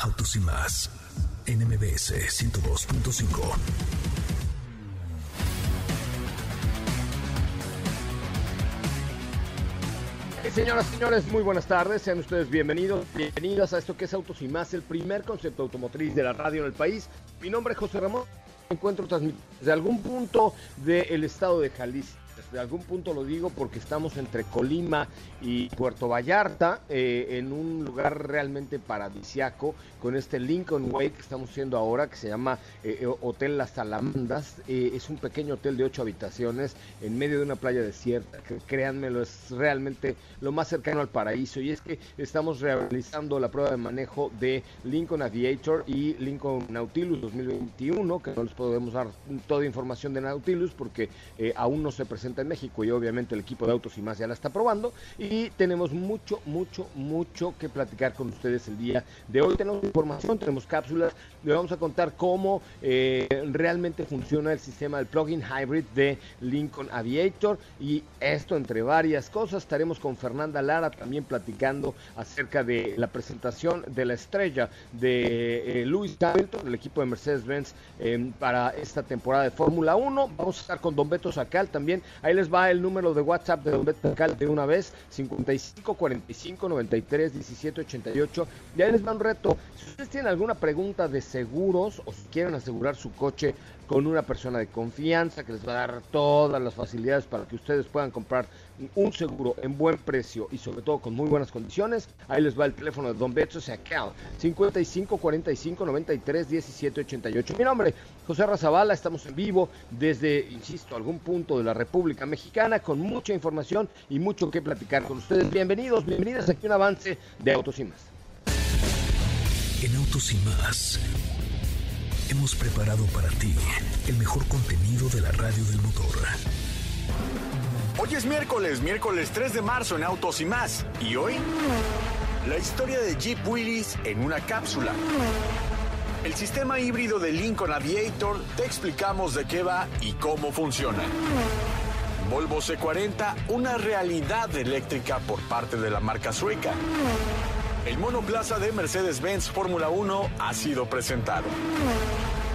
Autos y más en MBS 102.5. Señoras y señores, muy buenas tardes. Sean ustedes bienvenidos, bienvenidas a esto que es Autos y más, el primer concepto automotriz de la radio en el país. Mi nombre es José Ramón. Encuentro desde algún punto del estado de Jalisco de algún punto lo digo porque estamos entre Colima y Puerto Vallarta, eh, en un lugar realmente paradisiaco, con este Lincoln Way que estamos haciendo ahora, que se llama eh, eh, Hotel Las Salamandas. es un pequeño hotel de ocho habitaciones en medio de una playa desierta, que créanmelo, es realmente lo más cercano al paraíso. Y es que estamos realizando la prueba de manejo de Lincoln Aviator y Lincoln Nautilus 2021, que no les podemos dar toda información de Nautilus porque aún no se presenta en México y obviamente el equipo de Autos y más ya la está probando. Y tenemos mucho, mucho, mucho que platicar con ustedes el día de hoy. Tenemos información, tenemos cápsulas, le vamos a contar cómo eh, realmente funciona el sistema del plugin hybrid de Lincoln Aviator y esto entre varias cosas. Estaremos con Fernanda Lara también platicando acerca de la presentación de la estrella de eh, Lewis Hamilton, del equipo de Mercedes-Benz eh, para esta temporada de Fórmula 1. Vamos a estar con Don Beto Sacal también Ahí les va el número de WhatsApp de Don Beto de una vez, 55 45 93 17 88. Y ahí les va un reto. Si ustedes tienen alguna pregunta de seguros o si quieren asegurar su coche con una persona de confianza que les va a dar todas las facilidades para que ustedes puedan comprar un seguro en buen precio y sobre todo con muy buenas condiciones. Ahí les va el teléfono de Don Beto Sacal 55 45 93 17 88. Mi nombre, José Razabala, estamos en vivo desde, insisto, algún punto de la República Mexicana con mucha información y mucho que platicar con ustedes. Bienvenidos, bienvenidas aquí un avance de Autos y Más. En Autos y Más hemos preparado para ti el mejor contenido de la radio del motor. Hoy es miércoles, miércoles 3 de marzo en Autos y más. ¿Y hoy? La historia de Jeep Willys en una cápsula. El sistema híbrido de Lincoln Aviator, te explicamos de qué va y cómo funciona. Volvo C40, una realidad eléctrica por parte de la marca sueca. El monoplaza de Mercedes-Benz Fórmula 1 ha sido presentado.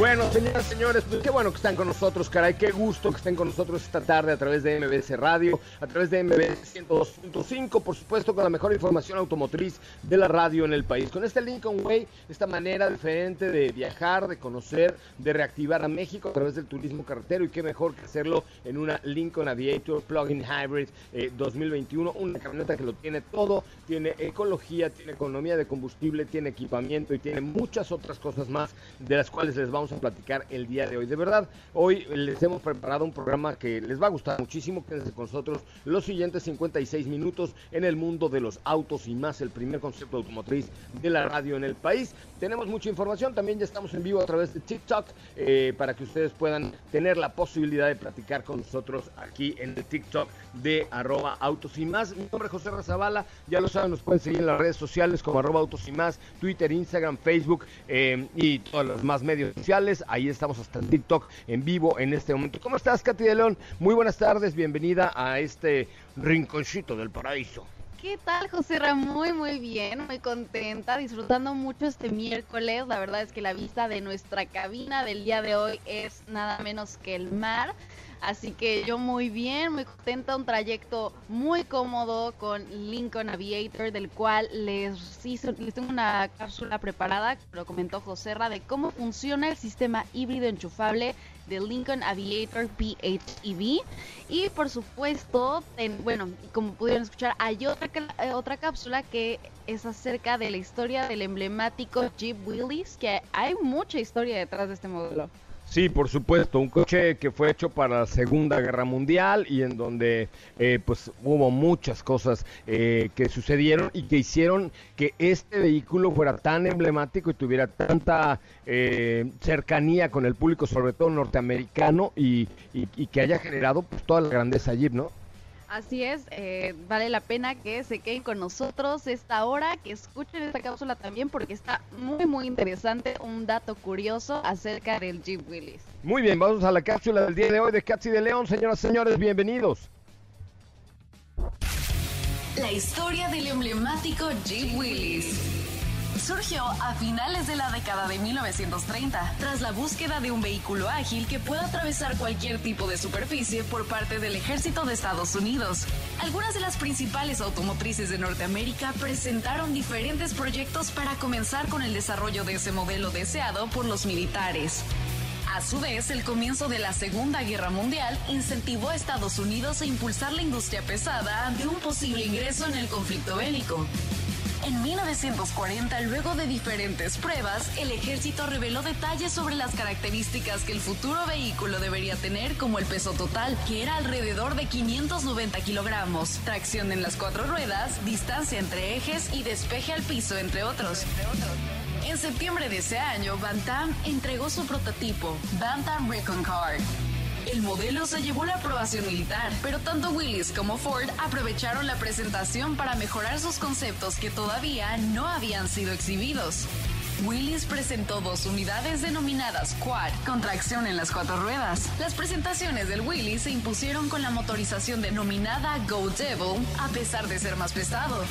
Bueno, señoras, señores, pues qué bueno que están con nosotros, caray, qué gusto que estén con nosotros esta tarde a través de MBS Radio, a través de MBS 102.5, por supuesto, con la mejor información automotriz de la radio en el país. Con este Lincoln Way, esta manera diferente de viajar, de conocer, de reactivar a México a través del turismo carretero y qué mejor que hacerlo en una Lincoln Aviator Plug-in Hybrid 2021, eh, una camioneta que lo tiene todo, tiene ecología, tiene economía de combustible, tiene equipamiento y tiene muchas otras cosas más de las cuales les vamos a platicar el día de hoy. De verdad, hoy les hemos preparado un programa que les va a gustar muchísimo. Quédense con nosotros los siguientes 56 minutos en el mundo de los autos y más, el primer concepto automotriz de la radio en el país. Tenemos mucha información, también ya estamos en vivo a través de TikTok eh, para que ustedes puedan tener la posibilidad de platicar con nosotros aquí en el TikTok de arroba autos y más. Mi nombre es José Razabala, ya lo saben, nos pueden seguir en las redes sociales como arroba autos y más, Twitter, Instagram, Facebook eh, y todos los más medios sociales Ahí estamos hasta en TikTok en vivo en este momento. ¿Cómo estás, Katy de León? Muy buenas tardes, bienvenida a este rinconcito del paraíso. ¿qué tal, José Ramón? Muy, muy bien, muy contenta, disfrutando mucho este miércoles. La verdad es que la vista de nuestra cabina del día de hoy es nada menos que el mar. Así que yo muy bien, muy contenta, un trayecto muy cómodo con Lincoln Aviator, del cual les, hizo, les tengo una cápsula preparada, lo comentó José Ra, de cómo funciona el sistema híbrido enchufable de Lincoln Aviator PHEV. Y por supuesto, bueno, como pudieron escuchar, hay otra, eh, otra cápsula que es acerca de la historia del emblemático Jeep Willys, que hay mucha historia detrás de este modelo. Sí, por supuesto, un coche que fue hecho para la Segunda Guerra Mundial y en donde eh, pues hubo muchas cosas eh, que sucedieron y que hicieron que este vehículo fuera tan emblemático y tuviera tanta eh, cercanía con el público, sobre todo norteamericano, y, y que haya generado pues, toda la grandeza Jeep, ¿no? Así es, eh, vale la pena que se queden con nosotros esta hora, que escuchen esta cápsula también porque está muy muy interesante, un dato curioso acerca del Jeep Willys. Muy bien, vamos a la cápsula del día de hoy de Catsi de León, señoras y señores, bienvenidos. La historia del emblemático Jeep Willys surgió a finales de la década de 1930, tras la búsqueda de un vehículo ágil que pueda atravesar cualquier tipo de superficie por parte del ejército de Estados Unidos. Algunas de las principales automotrices de Norteamérica presentaron diferentes proyectos para comenzar con el desarrollo de ese modelo deseado por los militares. A su vez, el comienzo de la Segunda Guerra Mundial incentivó a Estados Unidos a impulsar la industria pesada ante un posible ingreso en el conflicto bélico. En 1940, luego de diferentes pruebas, el ejército reveló detalles sobre las características que el futuro vehículo debería tener, como el peso total, que era alrededor de 590 kilogramos, tracción en las cuatro ruedas, distancia entre ejes y despeje al piso, entre otros. En septiembre de ese año, Bantam entregó su prototipo, Bantam Recon Car el modelo se llevó la aprobación militar, pero tanto Willis como Ford aprovecharon la presentación para mejorar sus conceptos que todavía no habían sido exhibidos. Willis presentó dos unidades denominadas Quad, con tracción en las cuatro ruedas. Las presentaciones del Willis se impusieron con la motorización denominada Go Devil, a pesar de ser más pesado.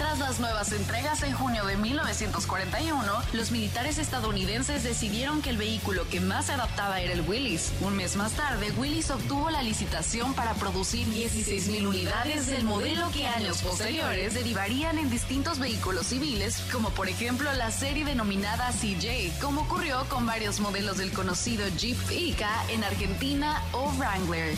Tras las nuevas entregas en junio de 1941, los militares estadounidenses decidieron que el vehículo que más se adaptaba era el Willys. Un mes más tarde, Willys obtuvo la licitación para producir 16.000 unidades del modelo que años posteriores derivarían en distintos vehículos civiles, como por ejemplo la serie denominada CJ, como ocurrió con varios modelos del conocido Jeep Ica en Argentina o Wrangler.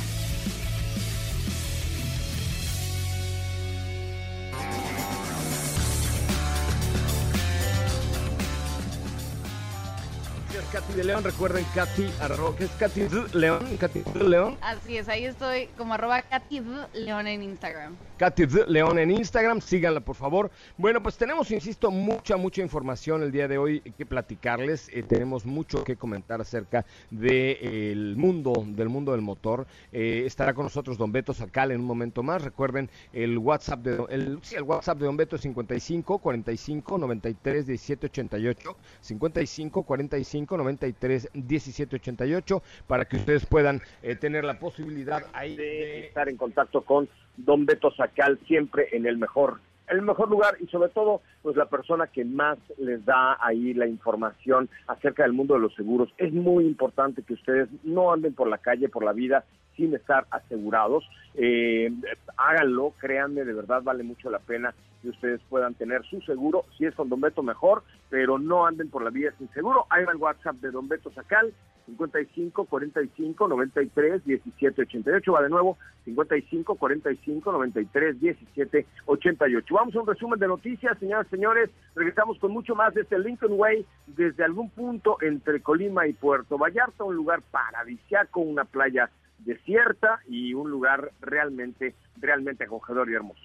Katy de León. Recuerden, Katy, arroba, que es Katy León. Katy León. Así es, ahí estoy como arroba Katy León en Instagram. Katy León en Instagram, síganla por favor. Bueno, pues tenemos, insisto, mucha, mucha información el día de hoy que platicarles. Eh, tenemos mucho que comentar acerca del mundo, del mundo del motor. Eh, estará con nosotros Don Beto Sacal en un momento más. Recuerden, el WhatsApp de el, sí, el WhatsApp de Don Beto es 55 45 93 17 88. 55 45 93 17 88 para que ustedes puedan eh, tener la posibilidad ahí de estar en contacto con Don Beto Sacal siempre en el mejor el mejor lugar y sobre todo pues la persona que más les da ahí la información acerca del mundo de los seguros. Es muy importante que ustedes no anden por la calle, por la vida sin estar asegurados. Eh, háganlo, créanme, de verdad vale mucho la pena que ustedes puedan tener su seguro. Si es con Don Beto, mejor, pero no anden por la vida sin seguro. Ahí va el WhatsApp de Don Beto Sacal, 55 45 93 17 88. Va de nuevo, 55 45 93 17 88. Vamos a un resumen de noticias, señoras y señores. Regresamos con mucho más desde Lincoln Way, desde algún punto entre Colima y Puerto Vallarta, un lugar paradisiaco, una playa desierta y un lugar realmente, realmente acogedor y hermoso.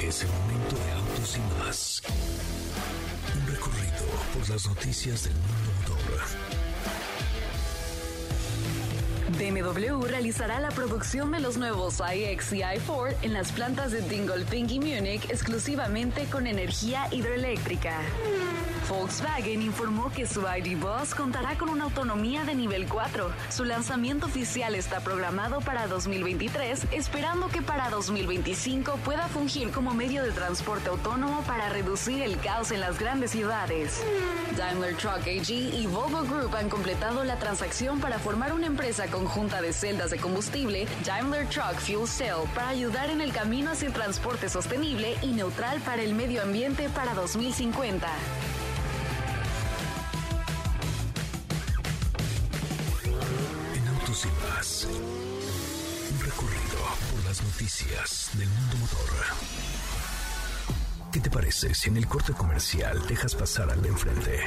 Es el momento de autos y más. Un recorrido por las noticias del mundo motor BMW realizará la producción de los nuevos iX y i4 en las plantas de Dingolfing y Múnich exclusivamente con energía hidroeléctrica. Volkswagen informó que su ID Bus contará con una autonomía de nivel 4. Su lanzamiento oficial está programado para 2023, esperando que para 2025 pueda fungir como medio de transporte autónomo para reducir el caos en las grandes ciudades. Daimler Truck AG y Volvo Group han completado la transacción para formar una empresa conjunta de celdas de combustible, Daimler Truck Fuel Cell, para ayudar en el camino hacia el transporte sostenible y neutral para el medio ambiente para 2050. y más. Un recorrido por las noticias del mundo motor. ¿Qué te parece si en el corte comercial dejas pasar al de enfrente?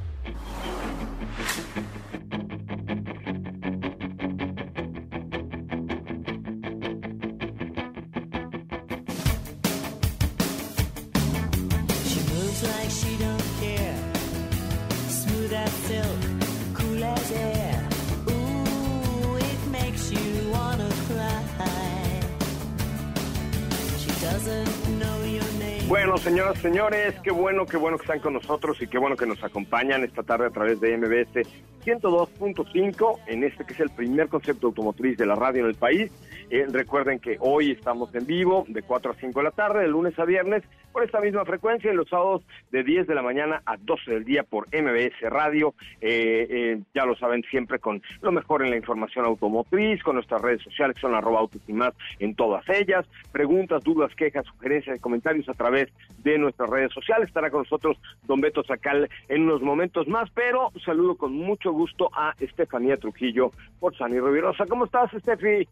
Señores, qué bueno, qué bueno que están con nosotros y qué bueno que nos acompañan esta tarde a través de MBS 102.5 en este que es el primer concepto automotriz de la radio en el país. Eh, recuerden que hoy estamos en vivo de 4 a 5 de la tarde, de lunes a viernes, por esta misma frecuencia, y los sábados de 10 de la mañana a 12 del día por MBS Radio. Eh, eh, ya lo saben, siempre con lo mejor en la información automotriz, con nuestras redes sociales, son arroba autos y más en todas ellas. Preguntas, dudas, quejas, sugerencias y comentarios a través de nuestras redes sociales. Estará con nosotros don Beto Sacal en unos momentos más, pero saludo con mucho gusto a Estefanía Trujillo por Sani Riverosa. ¿Cómo estás, Estefi?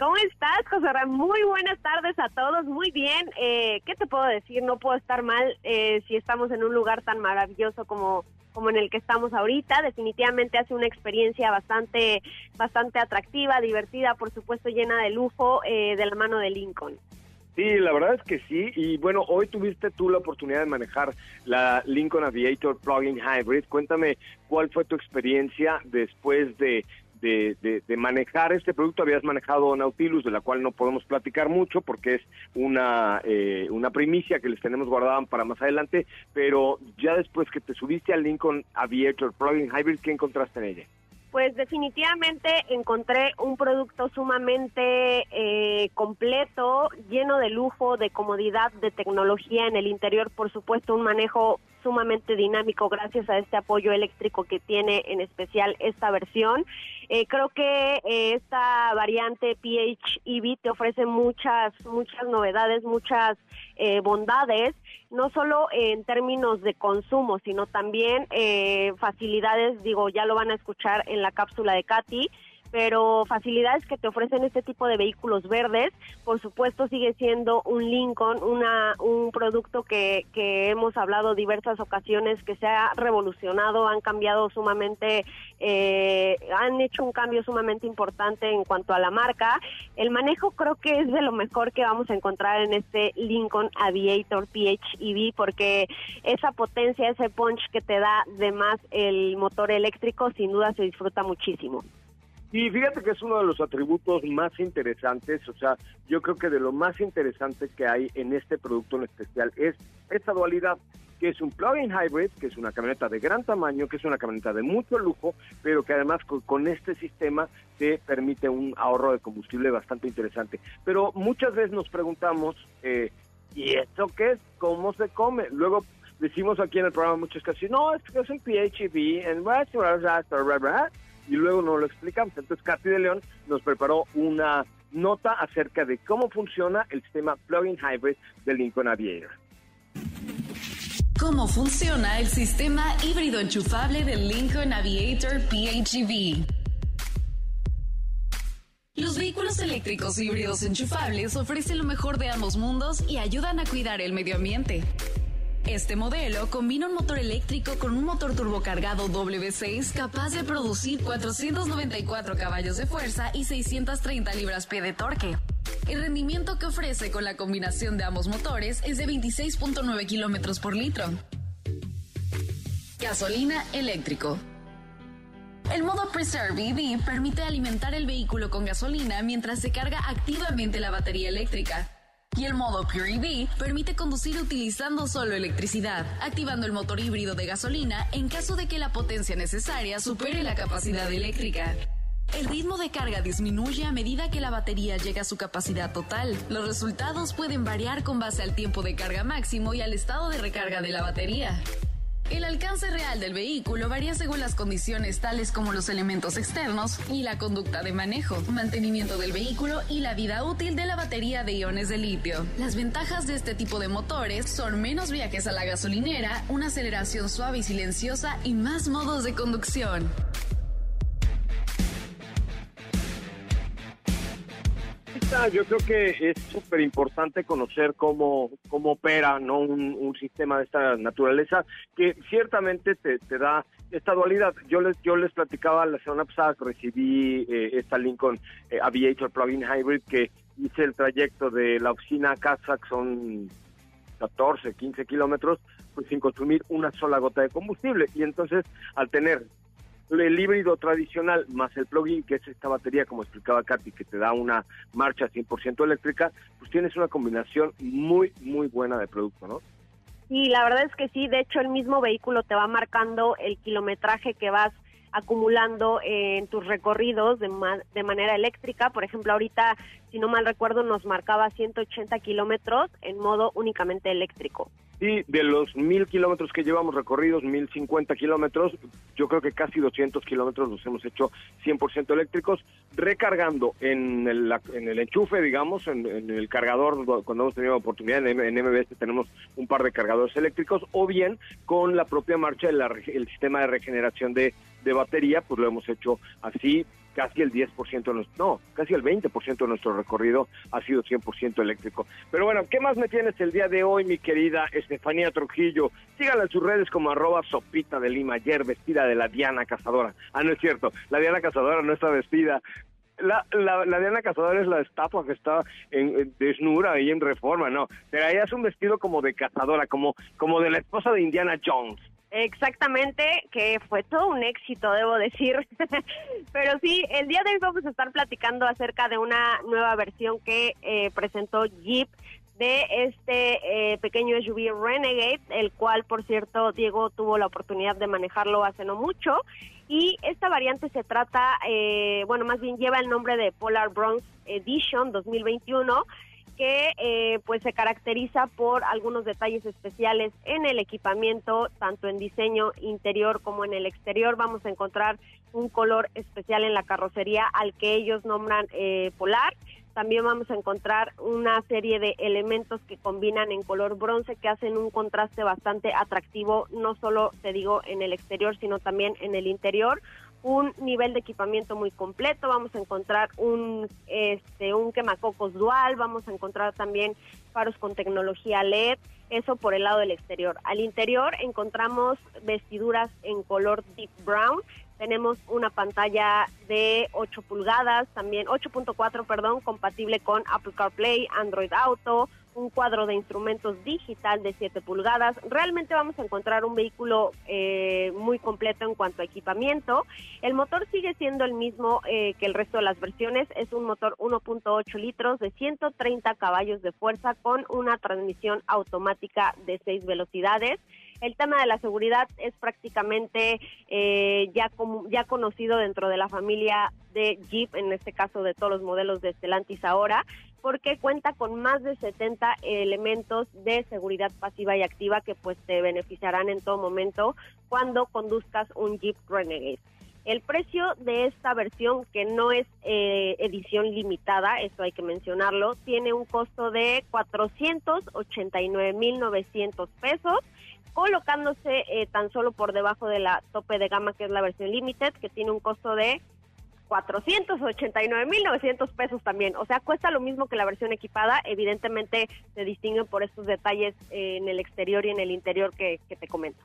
¿Cómo estás, José Muy buenas tardes a todos, muy bien. Eh, ¿Qué te puedo decir? No puedo estar mal eh, si estamos en un lugar tan maravilloso como como en el que estamos ahorita. Definitivamente hace una experiencia bastante, bastante atractiva, divertida, por supuesto llena de lujo eh, de la mano de Lincoln. Sí, la verdad es que sí. Y bueno, hoy tuviste tú la oportunidad de manejar la Lincoln Aviator Plug-in Hybrid. Cuéntame cuál fue tu experiencia después de, de, manejar este producto. Habías manejado Nautilus, de la cual no podemos platicar mucho porque es una, eh, una primicia que les tenemos guardada para más adelante. Pero ya después que te subiste al Lincoln Aviator Plug-in Hybrid, ¿qué encontraste en ella? Pues definitivamente encontré un producto sumamente eh, completo, lleno de lujo, de comodidad, de tecnología en el interior, por supuesto un manejo sumamente dinámico gracias a este apoyo eléctrico que tiene en especial esta versión. Eh, creo que eh, esta variante PHEV te ofrece muchas, muchas novedades, muchas eh, bondades, no solo en términos de consumo, sino también eh, facilidades, digo, ya lo van a escuchar en la cápsula de Katy, pero facilidades que te ofrecen este tipo de vehículos verdes, por supuesto sigue siendo un Lincoln, una, un producto que, que hemos hablado diversas ocasiones que se ha revolucionado, han cambiado sumamente, eh, han hecho un cambio sumamente importante en cuanto a la marca. El manejo creo que es de lo mejor que vamos a encontrar en este Lincoln Aviator PHEV porque esa potencia, ese punch que te da de más el motor eléctrico sin duda se disfruta muchísimo. Y fíjate que es uno de los atributos más interesantes, o sea, yo creo que de lo más interesante que hay en este producto en especial es esta dualidad, que es un plug-in hybrid, que es una camioneta de gran tamaño, que es una camioneta de mucho lujo, pero que además con, este sistema te permite un ahorro de combustible bastante interesante. Pero muchas veces nos preguntamos, eh, ¿y esto qué es? ¿Cómo se come? Luego decimos aquí en el programa muchas cosas, no, es que es un PHEV, en y luego no lo explicamos. Entonces, Katy de León nos preparó una nota acerca de cómo funciona el sistema plug-in hybrid del Lincoln Aviator. ¿Cómo funciona el sistema híbrido enchufable del Lincoln Aviator PHEV? Los vehículos eléctricos híbridos enchufables ofrecen lo mejor de ambos mundos y ayudan a cuidar el medio ambiente. Este modelo combina un motor eléctrico con un motor turbocargado W6 capaz de producir 494 caballos de fuerza y 630 libras-pie de torque. El rendimiento que ofrece con la combinación de ambos motores es de 26.9 kilómetros por litro. Gasolina eléctrico. El modo Preserve EV permite alimentar el vehículo con gasolina mientras se carga activamente la batería eléctrica. Y el modo Pure EV permite conducir utilizando solo electricidad, activando el motor híbrido de gasolina en caso de que la potencia necesaria supere la capacidad eléctrica. El ritmo de carga disminuye a medida que la batería llega a su capacidad total. Los resultados pueden variar con base al tiempo de carga máximo y al estado de recarga de la batería. El alcance real del vehículo varía según las condiciones tales como los elementos externos y la conducta de manejo, mantenimiento del vehículo y la vida útil de la batería de iones de litio. Las ventajas de este tipo de motores son menos viajes a la gasolinera, una aceleración suave y silenciosa y más modos de conducción. Yo creo que es súper importante conocer cómo, cómo opera ¿no? un, sistema de esta naturaleza que ciertamente te, da esta dualidad. Yo les, yo les platicaba la semana pasada que recibí eh, esta Lincoln eh, Aviator Plug-in Hybrid que hice el trayecto de la oficina a casa, que son 14, 15 kilómetros, pues sin consumir una sola gota de combustible. Y entonces, al tener el híbrido tradicional más el plugin, que es esta batería, como explicaba Katy, que te da una marcha 100% eléctrica, pues tienes una combinación muy, muy buena de producto, ¿no? Sí, la verdad es que sí. De hecho, el mismo vehículo te va marcando el kilometraje que vas acumulando en tus recorridos de, de manera eléctrica. Por ejemplo, ahorita, si no mal recuerdo, nos marcaba 180 kilómetros en modo únicamente eléctrico. Y de los mil kilómetros que llevamos recorridos, mil cincuenta kilómetros, yo creo que casi 200 kilómetros los hemos hecho 100% eléctricos, recargando en el, en el enchufe, digamos, en, el cargador, cuando hemos tenido oportunidad, en, MBS tenemos un par de cargadores eléctricos, o bien con la propia marcha del sistema de regeneración de batería, pues lo hemos hecho así casi el 10% de nuestro, no, casi el 20% de nuestro recorrido ha sido 100% eléctrico. Pero bueno, ¿qué más me tienes el día de hoy, mi querida Estefanía Trujillo? Síganla en sus redes como arroba sopita de lima, ayer vestida de la Diana Cazadora. Ah, no es cierto, la Diana Cazadora no está vestida. La, la, la Diana Cazadora es la estatua que está en, desnuda ahí en reforma, no. Pero ella es un vestido como de cazadora, como, como de la esposa de Indiana Jones. Exactamente, que fue todo un éxito, debo decir. Pero sí, el día de hoy vamos a estar platicando acerca de una nueva versión que eh, presentó Jeep de este eh, pequeño SUV Renegade, el cual, por cierto, Diego tuvo la oportunidad de manejarlo hace no mucho. Y esta variante se trata, eh, bueno, más bien lleva el nombre de Polar Bronze Edition 2021 que eh, pues se caracteriza por algunos detalles especiales en el equipamiento, tanto en diseño interior como en el exterior. Vamos a encontrar un color especial en la carrocería al que ellos nombran eh, polar. También vamos a encontrar una serie de elementos que combinan en color bronce que hacen un contraste bastante atractivo, no solo te digo en el exterior, sino también en el interior un nivel de equipamiento muy completo, vamos a encontrar un este un quemacocos dual, vamos a encontrar también faros con tecnología LED, eso por el lado del exterior. Al interior encontramos vestiduras en color deep brown, tenemos una pantalla de 8 pulgadas, también 8.4, perdón, compatible con Apple CarPlay, Android Auto, un cuadro de instrumentos digital de 7 pulgadas. Realmente vamos a encontrar un vehículo eh, muy completo en cuanto a equipamiento. El motor sigue siendo el mismo eh, que el resto de las versiones. Es un motor 1.8 litros de 130 caballos de fuerza con una transmisión automática de 6 velocidades. El tema de la seguridad es prácticamente eh, ya, ya conocido dentro de la familia de Jeep, en este caso de todos los modelos de Stellantis ahora porque cuenta con más de 70 elementos de seguridad pasiva y activa que pues te beneficiarán en todo momento cuando conduzcas un Jeep Renegade. El precio de esta versión, que no es eh, edición limitada, eso hay que mencionarlo, tiene un costo de 489.900 pesos, colocándose eh, tan solo por debajo de la tope de gama, que es la versión limited, que tiene un costo de 489.900 pesos también. O sea, cuesta lo mismo que la versión equipada. Evidentemente se distinguen por estos detalles en el exterior y en el interior que, que te comento.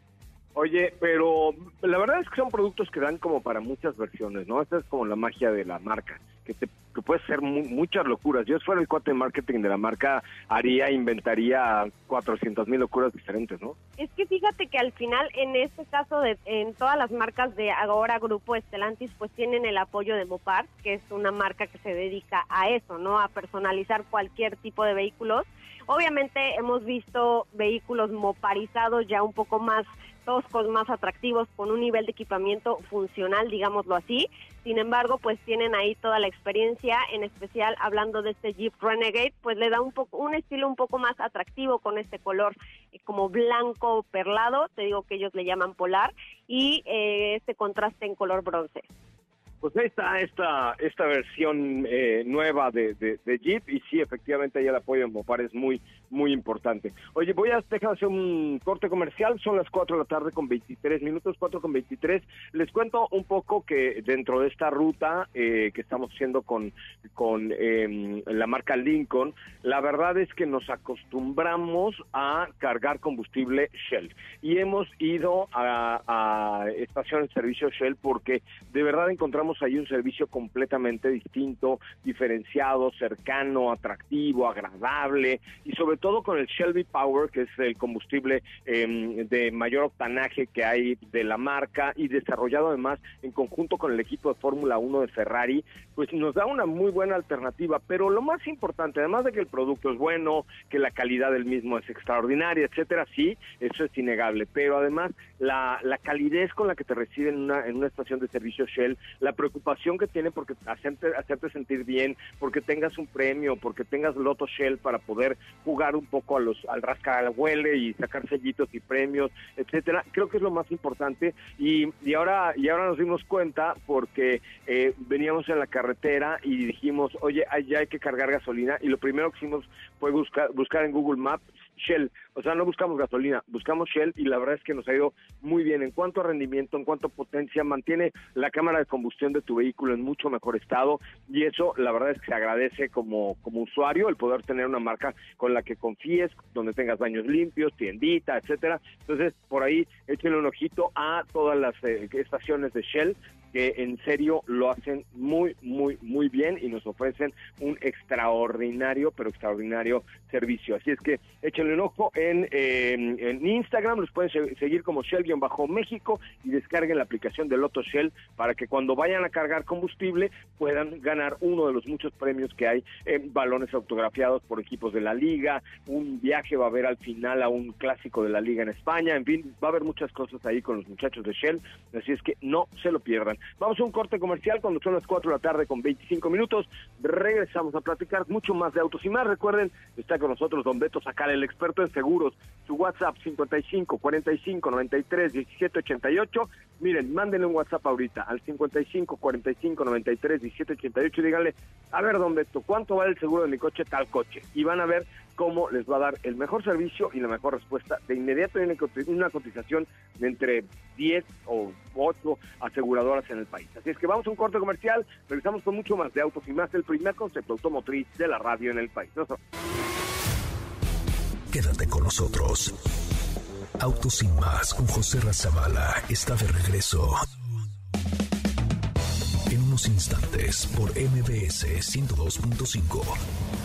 Oye, pero la verdad es que son productos que dan como para muchas versiones, ¿no? Esta es como la magia de la marca, que te que puede ser muchas locuras. Yo si fuera el cuate de marketing de la marca, haría, inventaría 400 mil locuras diferentes, ¿no? Es que fíjate que al final, en este caso, de, en todas las marcas de ahora Grupo Estelantis, pues tienen el apoyo de Mopar, que es una marca que se dedica a eso, ¿no? A personalizar cualquier tipo de vehículos. Obviamente hemos visto vehículos moparizados ya un poco más toscos, más atractivos, con un nivel de equipamiento funcional, digámoslo así. Sin embargo, pues tienen ahí toda la experiencia, en especial hablando de este Jeep Renegade, pues le da un poco un estilo un poco más atractivo con este color eh, como blanco perlado, te digo que ellos le llaman polar, y eh, este contraste en color bronce. Pues ahí está esta, esta versión eh, nueva de, Jeep y sí, efectivamente ahí el apoyo en Mopar es muy, muy importante. Oye, voy a dejar hacer un corte comercial, son las 4 de la tarde con 23 minutos, 4 con 23. Les cuento un poco que dentro de esta ruta eh, que estamos haciendo con, con em, la marca Lincoln, la verdad es que nos acostumbramos a cargar combustible Shell y hemos ido a, estaciones de servicio Shell porque de verdad encontramos ahí un servicio completamente distinto, diferenciado, cercano, atractivo, agradable y sobre todo con el Shelby Power, que es el combustible em, de mayor octanaje que hay de la marca y desarrollado además en conjunto con el equipo de Fórmula 1 de Ferrari, pues nos da una muy buena alternativa. Pero lo más importante, además de que el producto es bueno, que la calidad del mismo es extraordinaria, etcétera, sí, eso es innegable. Pero además la, la calidez con la que te reciben en una, en una estación de servicio Shell, la preocupación que tiene porque hacerte, hacerte sentir bien, porque tengas un premio, porque tengas Loto Shell para poder jugar un poco a los, al rascar huele y sacar sellitos y premios, etcétera. Creo que es lo más importante y, y ahora y ahora nos dimos cuenta porque eh, veníamos en la carretera y dijimos, oye, ya hay que cargar gasolina y lo primero que hicimos fue buscar, buscar en Google Maps Shell. O sea, no buscamos gasolina, buscamos Shell y la verdad es que nos ha ido muy bien en cuanto a rendimiento, en cuanto a potencia, mantiene la cámara de combustión de tu vehículo en mucho mejor estado y eso la verdad es que se agradece como, como usuario el poder tener una marca con la que confíes, donde tengas baños limpios, tiendita, etcétera. Entonces, por ahí échenle un ojito a todas las eh, estaciones de Shell que en serio lo hacen muy, muy, muy bien y nos ofrecen un extraordinario, pero extraordinario servicio. Así es que échenle un ojo en, en Instagram, los pueden seguir como Shell-México y descarguen la aplicación de Loto Shell para que cuando vayan a cargar combustible puedan ganar uno de los muchos premios que hay en balones autografiados por equipos de la liga, un viaje va a haber al final a un clásico de la liga en España, en fin, va a haber muchas cosas ahí con los muchachos de Shell, así es que no se lo pierdan. Vamos a un corte comercial cuando son las 4 de la tarde con 25 minutos. Regresamos a platicar mucho más de autos y más. Recuerden, está con nosotros don Beto Sacal, el experto en seguros. Su WhatsApp 55 45 93 17 88. Miren, mándenle un WhatsApp ahorita al 55 45 93 17 88 y díganle, a ver, don Beto, ¿cuánto vale el seguro de mi coche tal coche? Y van a ver cómo les va a dar el mejor servicio y la mejor respuesta. De inmediato tienen una cotización de entre 10 o 8 aseguradoras en el país. Así es que vamos a un corte comercial, regresamos con mucho más de autos y más, el primer concepto automotriz de la radio en el país. Quédate con nosotros. Autos sin más con José Razabala está de regreso. En unos instantes por MBS 102.5.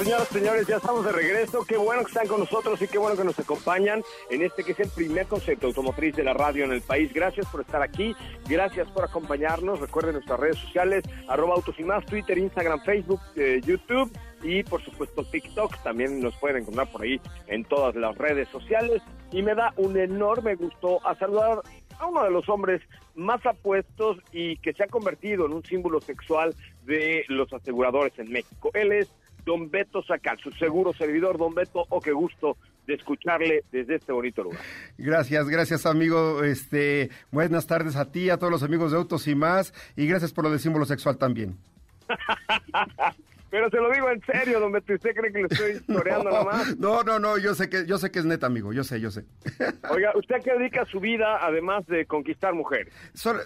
Señoras, señores, ya estamos de regreso. Qué bueno que están con nosotros y qué bueno que nos acompañan en este que es el primer concepto automotriz de la radio en el país. Gracias por estar aquí, gracias por acompañarnos. Recuerden nuestras redes sociales, arroba autos y más, Twitter, Instagram, Facebook, eh, YouTube y por supuesto TikTok. También nos pueden encontrar por ahí en todas las redes sociales. Y me da un enorme gusto saludar a uno de los hombres más apuestos y que se ha convertido en un símbolo sexual de los aseguradores en México. Él es don Beto Sacal, su seguro servidor. Don Beto, oh, qué gusto de escucharle desde este bonito lugar. Gracias, gracias amigo. Este, buenas tardes a ti, a todos los amigos de Autos y más, y gracias por lo de símbolo sexual también. Pero se lo digo en serio, don Beto, ¿usted cree que le estoy toreando nada más? No, no, no, yo sé que, yo sé que es neta, amigo, yo sé, yo sé. Oiga, ¿usted qué dedica su vida además de conquistar mujeres?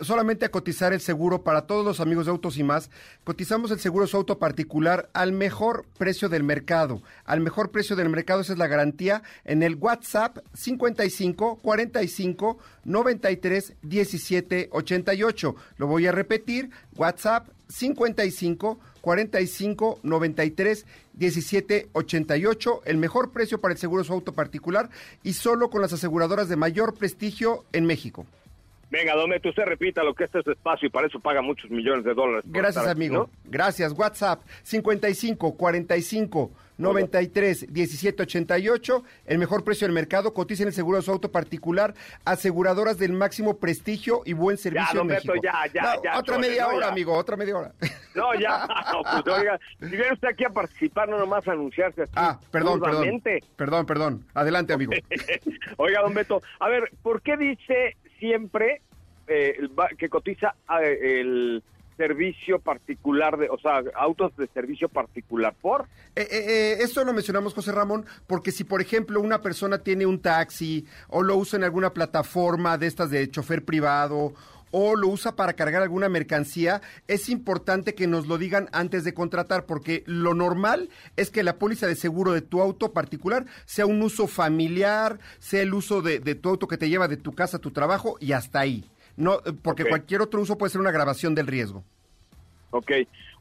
solamente a cotizar el seguro para todos los amigos de Autos y más. Cotizamos el seguro su auto particular al mejor precio del mercado. Al mejor precio del mercado, esa es la garantía, en el WhatsApp 55 45 93 17 88. Lo voy a repetir, WhatsApp 55 45 93 17 88. El mejor precio para el seguro de su auto particular y solo con las aseguradoras de mayor prestigio en México. Venga, Dometo, usted repita lo que este es espacio y para eso paga muchos millones de dólares. Gracias, amigo. Gracias. WhatsApp 55 45 93 17 88. El mejor precio del mercado. Coticen el seguro de su auto particular. Aseguradoras del máximo prestigio y buen servicio ya, en México. Ya, ya, ya, otra media hora, amigo. Otra media hora. No, ya. No, pues, oiga, si viene usted aquí a participar, no nomás a anunciarse así. Ah, perdón, perdón. Perdón, perdón. Adelante, amigo. oiga, don Beto, a ver, ¿por qué dice siempre eh, que cotiza eh, el servicio particular, de, o sea, autos de servicio particular por? Eh, eh, esto lo mencionamos, José Ramón, porque si, por ejemplo, una persona tiene un taxi o lo usa en alguna plataforma de estas de chofer privado o lo usa para cargar alguna mercancía, es importante que nos lo digan antes de contratar, porque lo normal es que la póliza de seguro de tu auto particular sea un uso familiar, sea el uso de, tu auto que te lleva de tu casa a tu trabajo y hasta ahí. No, porque cualquier otro uso puede ser una grabación del riesgo. Ok.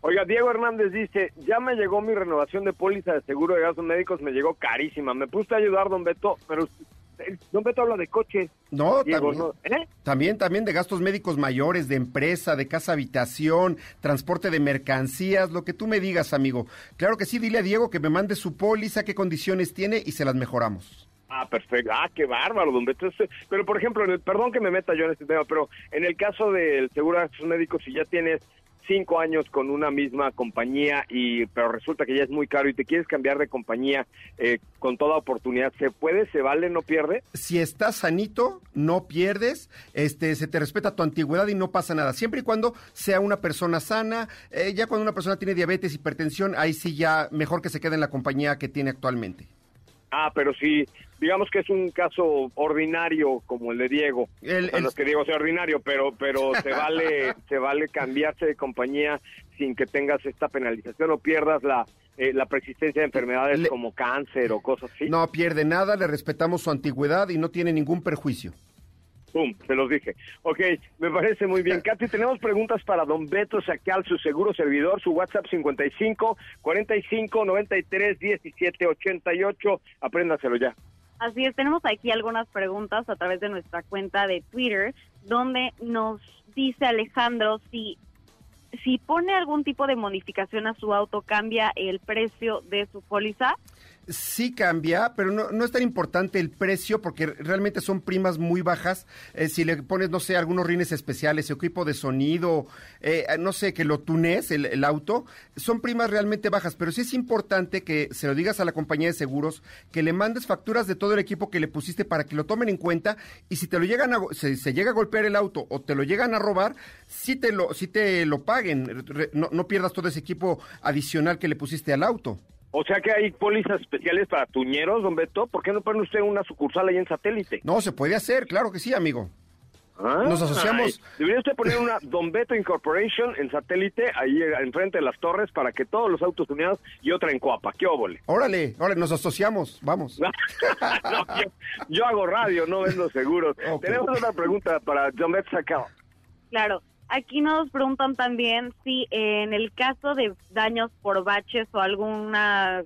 Oiga, Diego Hernández dice, ya me llegó mi renovación de póliza de seguro de gastos médicos, me llegó carísima. Me puse a ayudar, don Beto, pero don Beto habla de coches. No, también, ¿eh? también, también de gastos médicos mayores, de empresa, de casa habitación, transporte de mercancías, lo que tú me digas, amigo. Claro que sí, dile a Diego que me mande su póliza, qué condiciones tiene y se las mejoramos. Ah, perfecto. Ah, qué bárbaro, don Beto. Pero, por ejemplo, perdón que me meta yo en este tema, pero en el caso del seguro de gastos médicos, si ya tienes cinco años con una misma compañía y pero resulta que ya es muy caro y te quieres cambiar de compañía eh, con toda oportunidad, ¿se puede? ¿Se vale? ¿No pierde? Si estás sanito, no pierdes, este, se te respeta tu antigüedad y no pasa nada, siempre y cuando sea una persona sana, eh, ya cuando una persona tiene diabetes, hipertensión, ahí sí ya mejor que se quede en la compañía que tiene actualmente. Ah, pero sí, digamos que es un caso ordinario como el de Diego. El, No es que Diego sea ordinario, pero pero se vale se vale cambiarse de compañía sin que tengas esta penalización o pierdas la eh, la persistencia de enfermedades como cáncer o cosas así. No pierde nada, le respetamos su antigüedad y no tiene ningún perjuicio. Pum, se los dije. Ok, me parece muy bien. Katy, tenemos preguntas para don Beto Sacal, su seguro servidor, su WhatsApp 55 45 93 17 88. Apréndaselo ya. Así es, tenemos aquí algunas preguntas a través de nuestra cuenta de Twitter, donde nos dice Alejandro si si pone algún tipo de modificación a su auto, cambia el precio de su póliza sí cambia, pero no, es tan importante el precio porque realmente son primas muy bajas. Eh, si le pones, no sé, algunos rines especiales, equipo de sonido, eh, no sé, que lo tunes el, auto, son primas realmente bajas, pero sí es importante que se lo digas a la compañía de seguros, que le mandes facturas de todo el equipo que le pusiste para que lo tomen en cuenta y si te lo llegan a, se, se llega a golpear el auto o te lo llegan a robar, sí te lo, sí te lo paguen, no pierdas todo ese equipo adicional que le pusiste al auto. O sea que hay pólizas especiales para tuñeros, don Beto. ¿Por qué no pone usted una sucursal ahí en satélite? No, se puede hacer, claro que sí, amigo. Ah, Nos asociamos. debería usted poner una Don Beto Incorporation en satélite ahí enfrente de las torres para que todos los autos tuneados y otra en Coapa. ¿Qué óvole? Órale, órale, nos asociamos, vamos. yo, hago radio, no vendo seguros. Tenemos una pregunta para Don Beto Sacao. Claro. Aquí nos preguntan también si en el caso de daños por baches o alguna,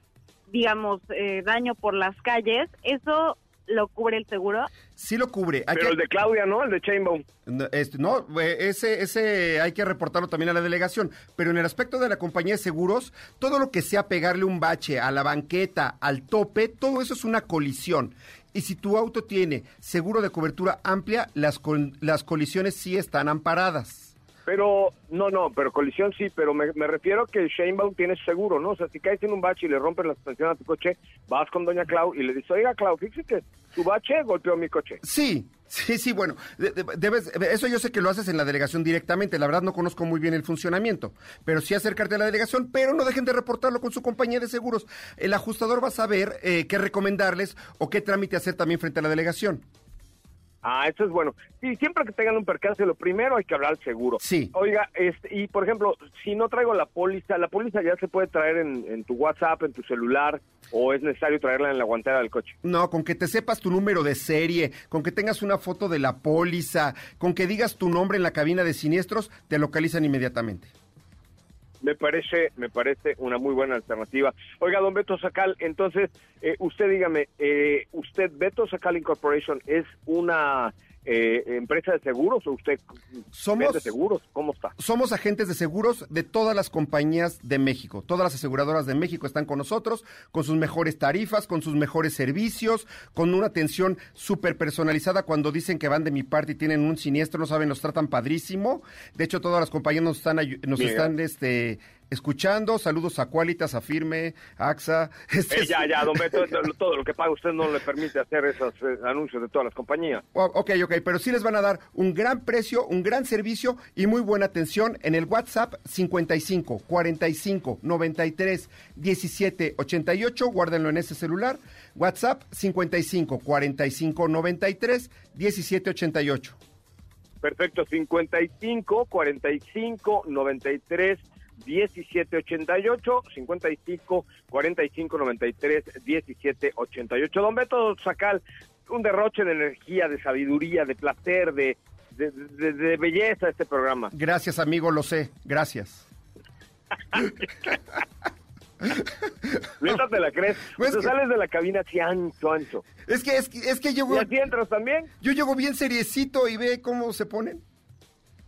digamos, eh, daño por las calles, ¿eso lo cubre el seguro? Sí lo cubre. Pero el de Claudia, ¿no? El de Chainbow. No, este, no, eh, ese, ese hay que reportarlo también a la delegación. Pero en el aspecto de la compañía de seguros, todo lo que sea pegarle un bache a la banqueta, al tope, todo eso es una colisión. Y si tu auto tiene seguro de cobertura amplia, las, las colisiones sí están amparadas. Pero, no, no, pero colisión sí, pero me, refiero que Shanebaum tiene seguro, ¿no? O sea, si caes en un bache y le rompen la suspensión a tu coche, vas con doña Clau y le dices, oiga, Clau, fíjese que tu bache golpeó mi coche. Sí, sí, sí, bueno, debes, eso yo sé que lo haces en la delegación directamente, la verdad no conozco muy bien el funcionamiento, pero sí acercarte a la delegación, pero no dejen de reportarlo con su compañía de seguros. El ajustador va a saber eh, qué recomendarles o qué trámite hacer también frente a la delegación. Ah, eso es bueno. Sí, siempre que tengan un percance, lo primero hay que hablar seguro. Sí. Oiga, este, y por ejemplo, si no traigo la póliza, ¿la póliza ya se puede traer en, tu WhatsApp, en tu celular, o es necesario traerla en la guantera del coche? No, con que te sepas tu número de serie, con que tengas una foto de la póliza, con que digas tu nombre en la cabina de siniestros, te localizan inmediatamente me parece, me parece una muy buena alternativa. Oiga, don Beto Sacal, entonces, eh, usted dígame, eh, ¿usted, Beto Sacal Incorporation, es una eh, empresa de seguros o usted somos, vende seguros? ¿Cómo está? Somos agentes de seguros de todas las compañías de México. Todas las aseguradoras de México están con nosotros, con sus mejores tarifas, con sus mejores servicios, con una atención súper personalizada cuando dicen que van de mi parte y tienen un siniestro, no saben, nos tratan padrísimo. De hecho, todas las compañías nos están, nos están este, escuchando. Saludos a Qualitas, a Firme, a AXA. Este eh, ya, ya, don Beto, todo lo que paga usted no le permite hacer esos eh, anuncios de todas las compañías. ok, ok, pero sí les van a dar un gran precio, un gran servicio y muy buena atención en el WhatsApp 55 45 93 17 88. Guárdenlo en ese celular. WhatsApp 55 45 93 17 88. Perfecto, 55 45 93 1788 55 45 93 1788. Don Beto Sacal, un derroche de energía, de sabiduría, de placer, de, de, belleza este programa. Gracias, amigo, lo sé. Gracias. Neta te la crees. Pues sales de la cabina así ancho, ancho. Es que, es que, es que yo... ¿Y así entras también? Yo llego bien seriecito y ve cómo se ponen.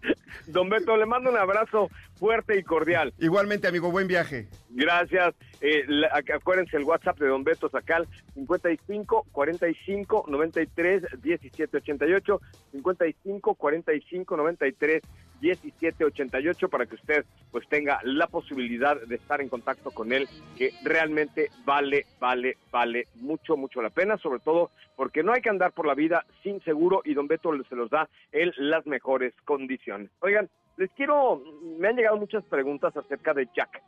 Don Beto, le mando un abrazo fuerte y cordial. Igualmente, amigo, buen viaje. Gracias. Eh, acuérdense el WhatsApp de Don Beto Sacal, 55 45 93 17 88, 55 45 93 17 88 para que usted pues tenga la posibilidad de estar en contacto con él, que realmente vale, vale, vale mucho, mucho la pena, sobre todo porque no hay que andar por la vida sin seguro y Don Beto se los da en las mejores condiciones. Oigan, les quiero, me han llegado muchas preguntas acerca de Jack.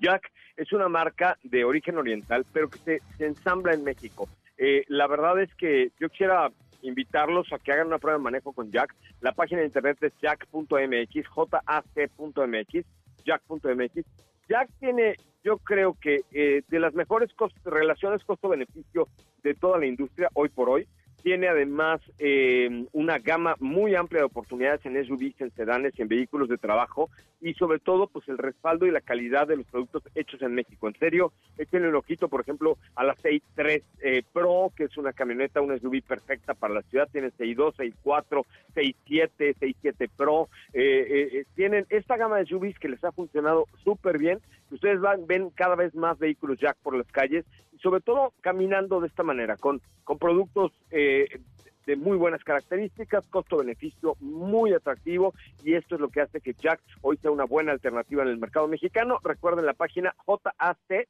Jack es una marca de origen oriental, pero que se, ensambla en México. Eh, la verdad es que yo quisiera invitarlos a que hagan una prueba de manejo con Jack. La página de internet es jack.mx, jac.mx, jack.mx. Jack tiene, yo creo que eh, de las mejores relaciones costo-beneficio de toda la industria hoy por hoy. Tiene además eh, una gama muy amplia de oportunidades en SUVs, en sedanes y en vehículos de trabajo y sobre todo pues el respaldo y la calidad de los productos hechos en México. En serio, échenle un ojito, por ejemplo, a la 63 eh, Pro, que es una camioneta, una SUV perfecta para la ciudad. Tienen 62, 64, 67, 67 Pro. Eh, tienen esta gama de SUVs que les ha funcionado súper bien. Ustedes van, ven cada vez más vehículos Jack por las calles sobre todo caminando de esta manera, con, con productos eh, de muy buenas características, costo-beneficio muy atractivo y esto es lo que hace que Jack hoy sea una buena alternativa en el mercado mexicano. Recuerden la página jac.mx,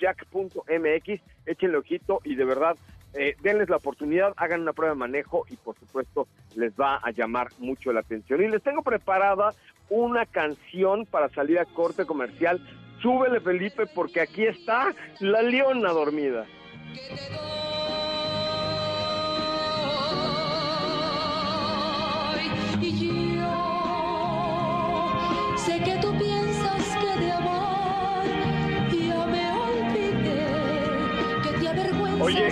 jack.mx, échenle ojito y de verdad eh, denles la oportunidad, hagan una prueba de manejo y por supuesto les va a llamar mucho la atención. Y les tengo preparada una canción para salir a corte comercial. Súbele Felipe porque aquí está la leona dormida. Sé Oye,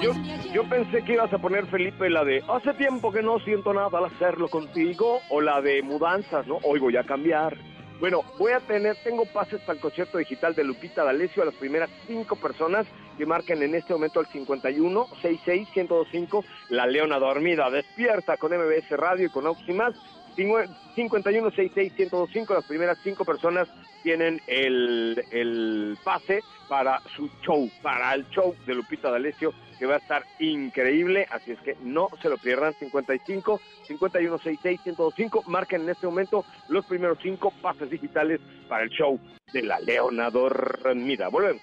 Yo, yo pensé que ibas a poner, Felipe, la de Hace tiempo que no siento nada al hacerlo contigo, o la de Mudanzas, ¿no? Hoy voy a cambiar. Bueno, voy a tener, tengo pases para el concierto digital de Lupita D'Alessio a las primeras cinco personas que marquen en este momento el 51 66 1025 La Leona Dormida. Despierta con MBS Radio y con Auximas. 51 66 1025 Las primeras cinco personas tienen el, el pase para su show, para el show de Lupita D'Alessio, que va a estar increíble. Así es que no se lo pierdan. 55 51 66 1025 Marquen en este momento los primeros cinco pases digitales para el show de la Leona Dormida. Volvemos.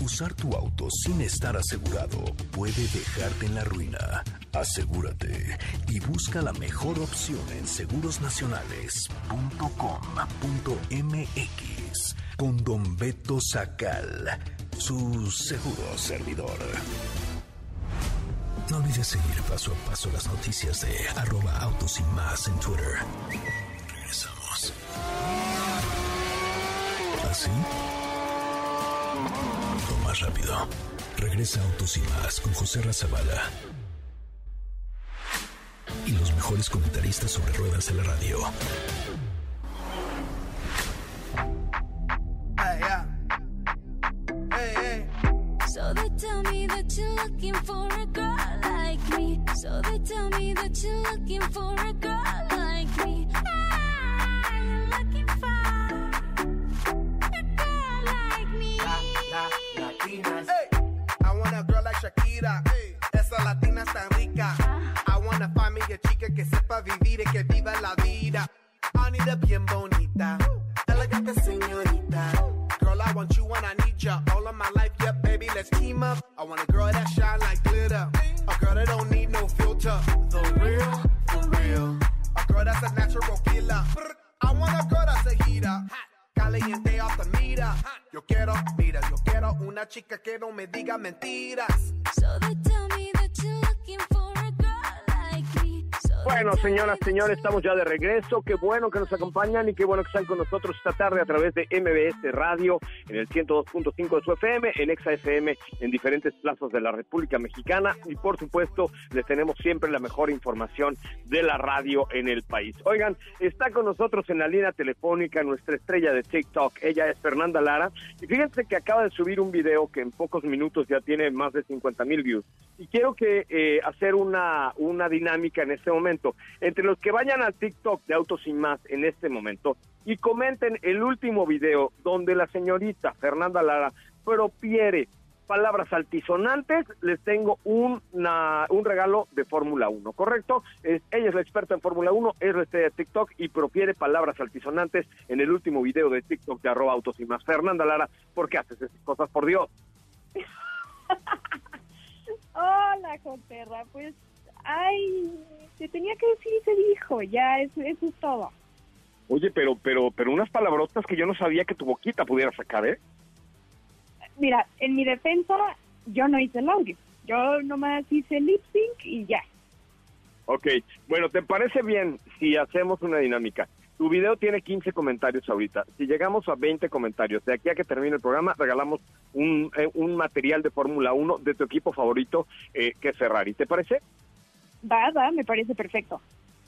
usar tu auto sin estar asegurado puede dejarte en la ruina. Asegúrate y busca la mejor opción en segurosnacionales.com.mx con Don Beto Sacal, su seguro servidor. No olvides seguir paso a paso las noticias de arroba autos y más en Twitter. Regresamos. ¿Así? Más rápido. Regresa Autos y más con José Razabala. Y los mejores comentaristas sobre ruedas de la radio. So they tell me that you're looking for a girl like me. So they tell me that you're looking for a Bella señoras, señores, estamos ya de regreso. Qué bueno que nos acompañan y qué bueno que están con nosotros esta tarde a través de MBS Radio en el 102.5 de su FM, en Exa FM, en diferentes plazas de la República Mexicana y por supuesto les tenemos siempre la mejor información de la radio en el país. Oigan, está con nosotros en la línea telefónica nuestra estrella de TikTok. Ella es Fernanda Lara y fíjense que acaba de subir un video que en pocos minutos ya tiene más de 50 mil views. Y quiero que eh, hacer una, una dinámica en este momento. Entre los que vayan al TikTok de Autos y Más en este momento y comenten el último video donde la señorita Fernanda Lara propiere palabras altisonantes, les tengo un, regalo de Fórmula 1, ¿correcto? Ella es la experta en Fórmula 1, es la estrella de TikTok y profiere palabras altisonantes en el último video de TikTok de arroba autos y más. Fernanda Lara, ¿por qué haces esas cosas, por Dios? Hola, Joterra. Pues, ay, se tenía que decir y se dijo. Ya, eso, eso es todo. Oye, pero, pero, pero unas palabrotas que yo no sabía que tu boquita pudiera sacar, ¿eh? Mira, en mi defensa, yo no hice el audio. Yo nomás hice lip sync y ya. Ok, bueno, ¿te parece bien si hacemos una dinámica? Tu video tiene 15 comentarios ahorita. Si llegamos a 20 comentarios, de aquí a que termine el programa, regalamos un, eh, un material de Fórmula 1 de tu equipo favorito, eh, que es Ferrari. ¿Te parece? Va, va, me parece perfecto.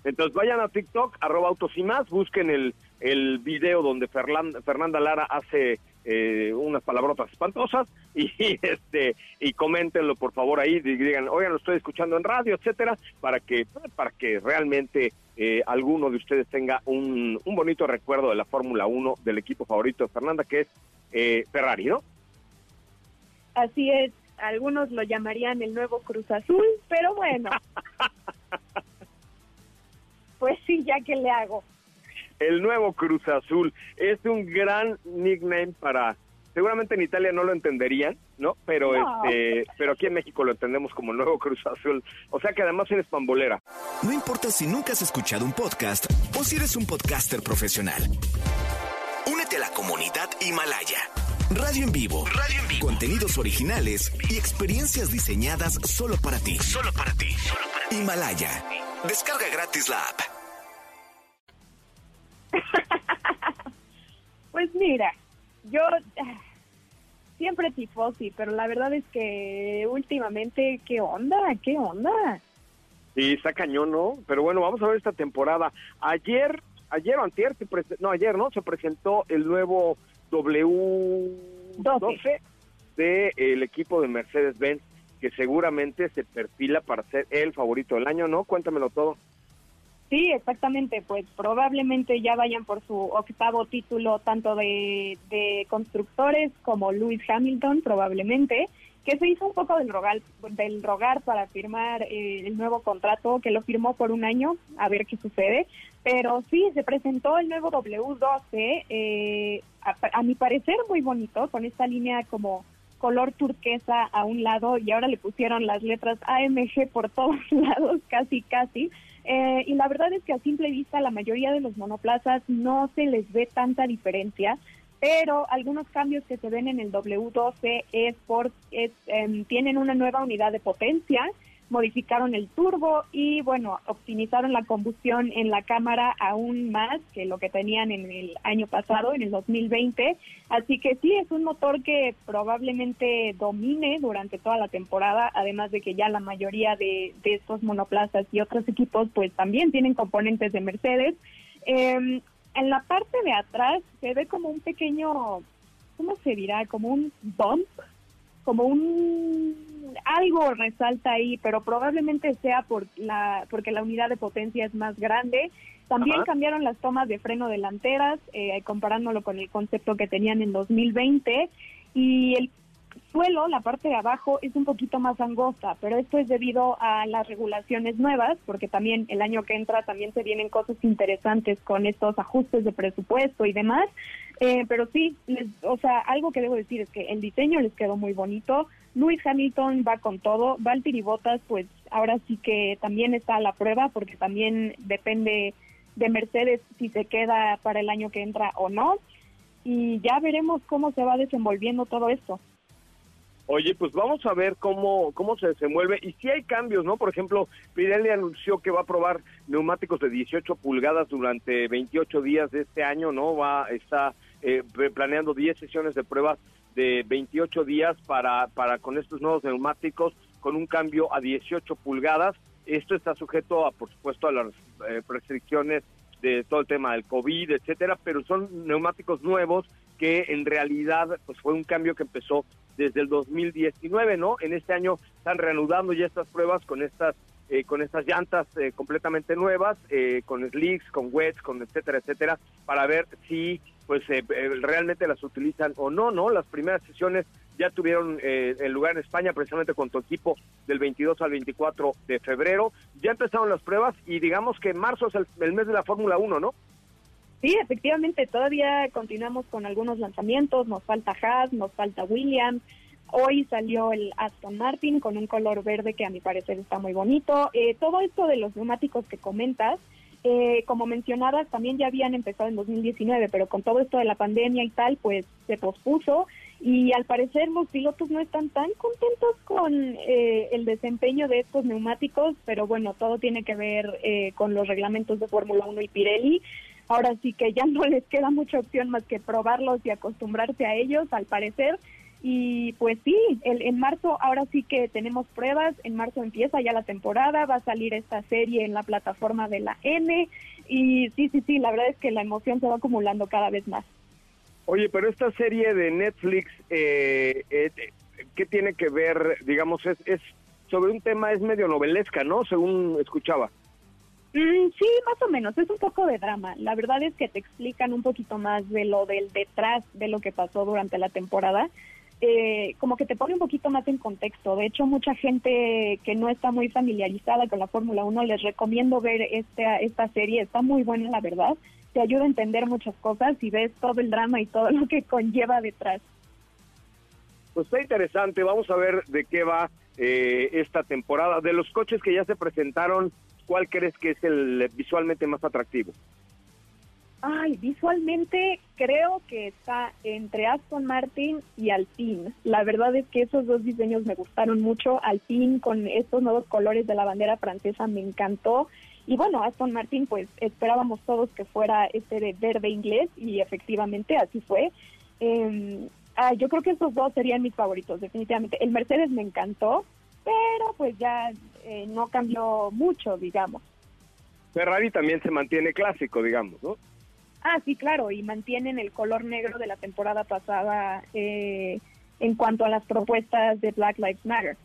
Entonces vayan a TikTok, arroba autos y más, busquen el, el video donde Ferlan- Fernanda Lara hace eh, unas palabrotas espantosas y este y coméntenlo por favor ahí, y digan, oigan, lo estoy escuchando en radio, etcétera, para que para que realmente eh, alguno de ustedes tenga un, un bonito recuerdo de la Fórmula 1 del equipo favorito de Fernanda, que es eh, Ferrari, ¿no? Así es. Algunos lo llamarían el nuevo Cruz Azul, pero bueno. pues sí, ya que le hago. el nuevo Cruz Azul. Es un gran nickname para seguramente en Italia no lo entenderían, ¿no? Pero No. este, pero aquí en México lo entendemos como el nuevo Cruz Azul. O sea que además eres pambolera. No importa si nunca has escuchado un podcast o si eres un podcaster profesional. Únete a la comunidad Himalaya. Radio en vivo. Radio en vivo. Contenidos originales y experiencias diseñadas solo para ti. Solo para ti. Himalaya. Descarga gratis la app. Pues mira, yo ah, siempre tifosi, pero la verdad es que últimamente, ¿qué onda? ¿Qué onda? Sí, está cañón, ¿no? Pero bueno, vamos a ver esta temporada. Ayer, ayer o antier, no, ayer, ¿no? Se presentó el nuevo W12 del equipo de Mercedes-Benz, que seguramente se perfila para ser el favorito del año, ¿no? Cuéntamelo todo. Sí, exactamente, pues probablemente ya vayan por su octavo título tanto de, de constructores como Lewis Hamilton, probablemente, que se hizo un poco del rogar, del rogar para firmar eh, el nuevo contrato, que lo firmó por un año, a ver qué sucede. Pero sí, se presentó el nuevo W12, eh, a, mi parecer muy bonito, con esta línea como color turquesa a un lado y ahora le pusieron las letras AMG por todos lados, casi, casi. Eh, y la verdad es que a simple vista la mayoría de los monoplazas no se les ve tanta diferencia, pero algunos cambios que se ven en el W12 es por, es, em, tienen una nueva unidad de potencia, modificaron el turbo y bueno, optimizaron la combustión en la cámara aún más que lo que tenían en el año pasado, en el 2020. Así que sí, es un motor que probablemente domine durante toda la temporada, además de que ya la mayoría de, de estos monoplazas y otros equipos pues también tienen componentes de Mercedes. Eh, en la parte de atrás se ve como un pequeño, ¿cómo se dirá? Como un bump, como un algo resalta ahí, pero probablemente sea por la porque la unidad de potencia es más grande. También Ajá. cambiaron las tomas de freno delanteras, eh, comparándolo con el concepto que tenían en 2020 y el suelo, la parte de abajo, es un poquito más angosta, pero esto es debido a las regulaciones nuevas, porque también el año que entra también se vienen cosas interesantes con estos ajustes de presupuesto y demás. Eh, pero sí, les- o sea, algo que debo decir es que el diseño les quedó muy bonito. Luis Hamilton va con todo. Valtteri Bottas, pues ahora sí que también está a la prueba, porque también depende de Mercedes si se queda para el año que entra o no. Y ya veremos cómo se va desenvolviendo todo esto. Oye, pues vamos a ver cómo, cómo se desenvuelve y si hay cambios, ¿no? Por ejemplo, Pirelli anunció que va a probar neumáticos de 18 pulgadas durante 28 días de este año, ¿no? Va, está eh, planeando 10 sesiones de pruebas de 28 días para, para con estos nuevos neumáticos con un cambio a 18 pulgadas. Esto está sujeto a, por supuesto, a las eh, restricciones de todo el tema del COVID, etcétera, pero son neumáticos nuevos que en realidad pues fue un cambio que empezó desde el 2019, ¿no? En este año están reanudando ya estas pruebas con estas eh, con estas llantas eh, completamente nuevas, eh, con slicks, con wets, con etcétera, etcétera, para ver si pues eh, eh, realmente las utilizan o no, ¿no? Las primeras sesiones ya tuvieron eh, el lugar en España precisamente con tu equipo del 22 al 24 de febrero. Ya empezaron las pruebas y digamos que marzo es el, el mes de la Fórmula 1, ¿no? Sí, efectivamente, todavía continuamos con algunos lanzamientos, nos falta Haas, nos falta Williams, hoy salió el Aston Martin con un color verde que a mi parecer está muy bonito. Eh, todo esto de los neumáticos que comentas, eh, como mencionabas, también ya habían empezado en 2019, pero con todo esto de la pandemia y tal, pues se pospuso y al parecer los pilotos no están tan contentos con eh, el desempeño de estos neumáticos, pero bueno, todo tiene que ver eh, con los reglamentos de Fórmula 1 y Pirelli. Ahora sí que ya no les queda mucha opción más que probarlos y acostumbrarse a ellos, al parecer. Y pues sí, el, en marzo ahora sí que tenemos pruebas, en marzo empieza ya la temporada, va a salir esta serie en la plataforma de la N y sí, sí, sí, la verdad es que la emoción se va acumulando cada vez más. Oye, pero esta serie de Netflix, eh, eh, ¿qué tiene que ver? Digamos, es, es sobre un tema, es medio novelesca, ¿no? Según escuchaba. Mm, sí, más o menos, es un poco de drama. La verdad es que te explican un poquito más de lo del detrás de lo que pasó durante la temporada. Eh, como que te pone un poquito más en contexto. De hecho, mucha gente que no está muy familiarizada con la Fórmula 1 les recomiendo ver esta, esta serie. Está muy buena, la verdad. te ayuda a entender muchas cosas y ves todo el drama y todo lo que conlleva detrás. Pues está interesante, vamos a ver de qué va eh, esta temporada. De los coches que ya se presentaron, ¿cuál crees que es el visualmente más atractivo? Ay, visualmente creo que está entre Aston Martin y Alpine. La verdad es que esos dos diseños me gustaron mucho. Alpine con estos nuevos colores de la bandera francesa me encantó. Y bueno, Aston Martin, pues esperábamos todos que fuera este de verde inglés y efectivamente así fue. Eh, ah, yo creo que estos dos serían mis favoritos, definitivamente. El Mercedes me encantó, pero pues ya eh, no cambió mucho, digamos. Ferrari también se mantiene clásico, digamos, ¿no? Ah, sí, claro, y mantienen el color negro de la temporada pasada eh, en cuanto a las propuestas de Black Lives Matter.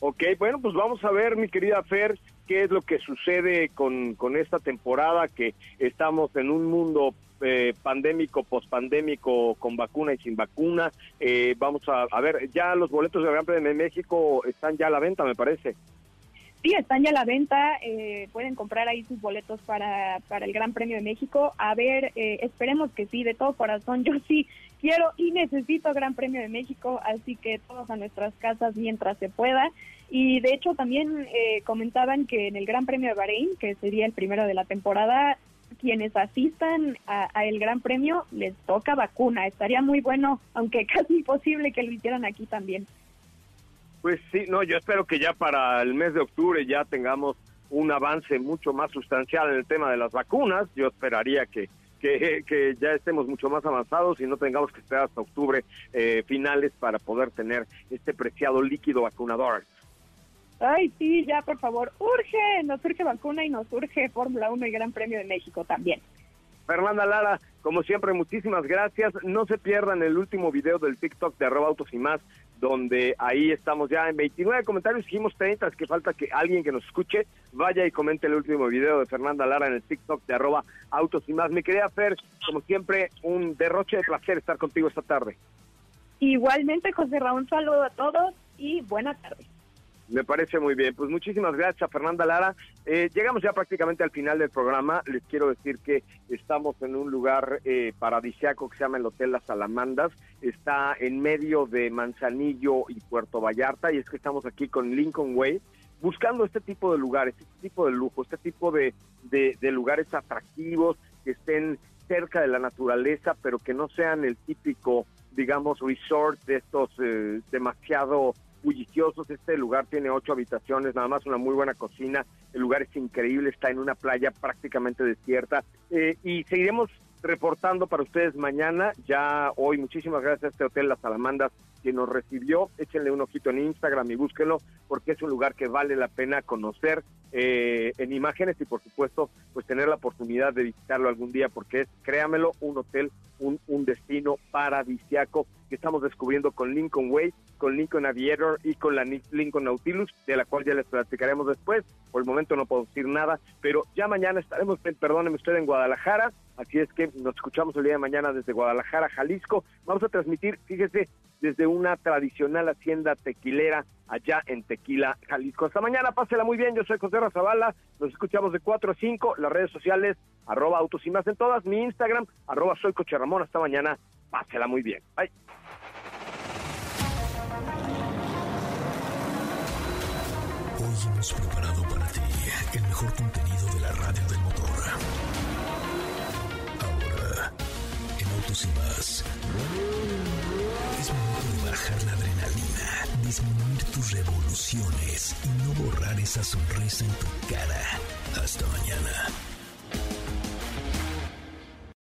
Ok, bueno, pues vamos a ver, mi querida Fer, qué es lo que sucede con, con esta temporada, que estamos en un mundo eh, pandémico, pospandémico, con vacuna y sin vacuna. Eh, vamos a, a ver, ya los boletos del Gran Premio de México están ya a la venta, me parece. Sí, están ya a la venta, eh, pueden comprar ahí sus boletos para, para el Gran Premio de México. A ver, eh, esperemos que sí, de todo corazón, yo sí quiero y necesito Gran Premio de México, así que todos a nuestras casas mientras se pueda. Y de hecho también eh, comentaban que en el Gran Premio de Bahrein, que sería el primero de la temporada, quienes asistan a, a el Gran Premio les toca vacuna. Estaría muy bueno, aunque casi imposible que lo hicieran aquí también. Pues sí, no, yo espero que ya para el mes de octubre ya tengamos un avance mucho más sustancial en el tema de las vacunas. Yo esperaría que, que, que ya estemos mucho más avanzados y no tengamos que esperar hasta octubre eh, finales para poder tener este preciado líquido vacunador. Ay, sí, ya por favor, urge, nos urge vacuna y nos urge Fórmula 1 y Gran Premio de México también. Fernanda Lara, como siempre, muchísimas gracias. No se pierdan el último video del TikTok de arroba autos y más, donde ahí estamos ya en 29 comentarios, dijimos 30, es que falta que alguien que nos escuche vaya y comente el último video de Fernanda Lara en el TikTok de arroba autos y más. Mi querida Fer, como siempre, un derroche de placer estar contigo esta tarde. Igualmente, José Raúl, un saludo a todos y buena tarde. Me parece muy bien. Pues muchísimas gracias a Fernanda Lara. Eh, llegamos ya prácticamente al final del programa. Les quiero decir que estamos en un lugar eh, paradisiaco que se llama el Hotel Las Salamandas. Está en medio de Manzanillo y Puerto Vallarta y es que estamos aquí con Lincoln Way buscando este tipo de lugares, este tipo de lujo, este tipo de, de, de lugares atractivos que estén cerca de la naturaleza, pero que no sean el típico, digamos, resort de estos eh, demasiado bulliciosos. Este lugar tiene ocho habitaciones, nada más una muy buena cocina. El lugar es increíble, está en una playa prácticamente desierta. Eh, y seguiremos reportando para ustedes mañana. Ya hoy, muchísimas gracias a este hotel Las Salamandas que nos recibió. Échenle un ojito en Instagram y búsquenlo porque es un lugar que vale la pena conocer eh, en imágenes y por supuesto pues tener la oportunidad de visitarlo algún día porque es, créamelo, un hotel, un, un destino paradisiaco que estamos descubriendo con Lincoln Way, con Lincoln Aviator y con la Lincoln Nautilus, de la cual ya les platicaremos después. Por el momento no puedo decir nada, pero ya mañana estaremos, perdóneme usted, en Guadalajara, así es que nos escuchamos el día de mañana desde Guadalajara, Jalisco. Vamos a transmitir, fíjese, desde una tradicional hacienda tequilera allá en Tequila, Jalisco. Hasta mañana, pásela muy bien, yo soy José Razabala, nos escuchamos de 4 a 5, las redes sociales, arroba autos y más en todas, mi Instagram, arroba soy Coche hasta mañana, pásela muy bien. Bye. Hoy hemos preparado para ti el mejor contenido de la radio del motor. Ahora, en Autos y más, es bajar la adrenalina, disminuir tus revoluciones y no borrar esa sonrisa en tu cara. Hasta mañana.